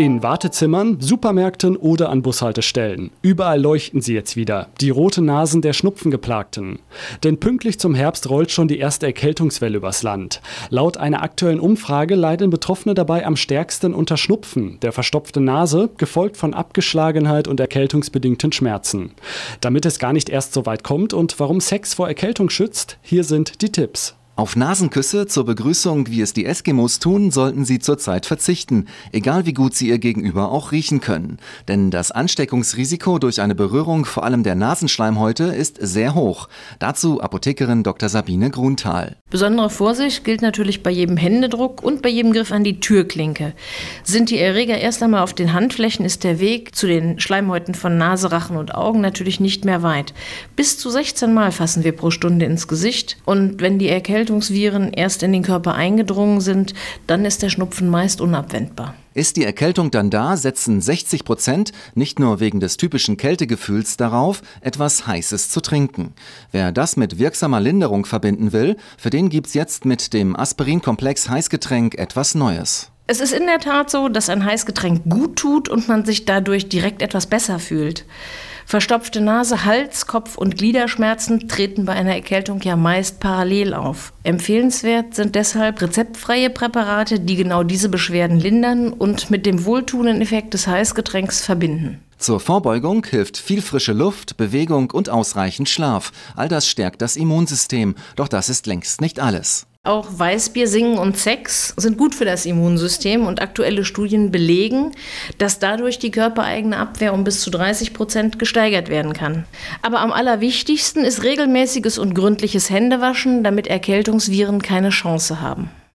In Wartezimmern, Supermärkten oder an Bushaltestellen. Überall leuchten sie jetzt wieder. Die roten Nasen der Schnupfengeplagten. Denn pünktlich zum Herbst rollt schon die erste Erkältungswelle übers Land. Laut einer aktuellen Umfrage leiden Betroffene dabei am stärksten unter Schnupfen, der verstopften Nase, gefolgt von Abgeschlagenheit und erkältungsbedingten Schmerzen. Damit es gar nicht erst so weit kommt und warum Sex vor Erkältung schützt, hier sind die Tipps. Auf Nasenküsse zur Begrüßung, wie es die Eskimos tun, sollten Sie zurzeit verzichten, egal wie gut Sie Ihr Gegenüber auch riechen können. Denn das Ansteckungsrisiko durch eine Berührung vor allem der Nasenschleimhäute ist sehr hoch. Dazu Apothekerin Dr. Sabine Grunthal. Besondere Vorsicht gilt natürlich bei jedem Händedruck und bei jedem Griff an die Türklinke. Sind die Erreger erst einmal auf den Handflächen, ist der Weg zu den Schleimhäuten von Nase, Rachen und Augen natürlich nicht mehr weit. Bis zu 16 Mal fassen wir pro Stunde ins Gesicht und wenn die Erkältung Erkältungsviren erst in den Körper eingedrungen sind, dann ist der Schnupfen meist unabwendbar. Ist die Erkältung dann da, setzen 60 Prozent nicht nur wegen des typischen Kältegefühls darauf, etwas Heißes zu trinken. Wer das mit wirksamer Linderung verbinden will, für den gibt's jetzt mit dem Aspirinkomplex Heißgetränk etwas Neues. Es ist in der Tat so, dass ein Heißgetränk gut tut und man sich dadurch direkt etwas besser fühlt. Verstopfte Nase, Hals, Kopf und Gliederschmerzen treten bei einer Erkältung ja meist parallel auf. Empfehlenswert sind deshalb rezeptfreie Präparate, die genau diese Beschwerden lindern und mit dem wohltuenden Effekt des Heißgetränks verbinden. Zur Vorbeugung hilft viel frische Luft, Bewegung und ausreichend Schlaf. All das stärkt das Immunsystem, doch das ist längst nicht alles. Auch Weißbier, Singen und Sex sind gut für das Immunsystem und aktuelle Studien belegen, dass dadurch die körpereigene Abwehr um bis zu 30 Prozent gesteigert werden kann. Aber am allerwichtigsten ist regelmäßiges und gründliches Händewaschen, damit Erkältungsviren keine Chance haben.